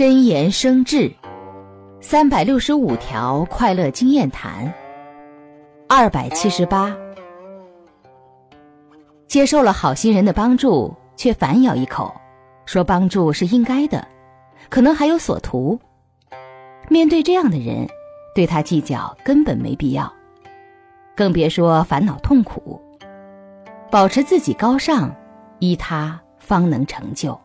真言生智三百六十五条快乐经验谈二百七十八。接受了好心人的帮助却反咬一口说帮助是应该的可能还有所图。面对这样的人对他计较根本没必要更别说烦恼痛苦保持自己高尚依他方能成就。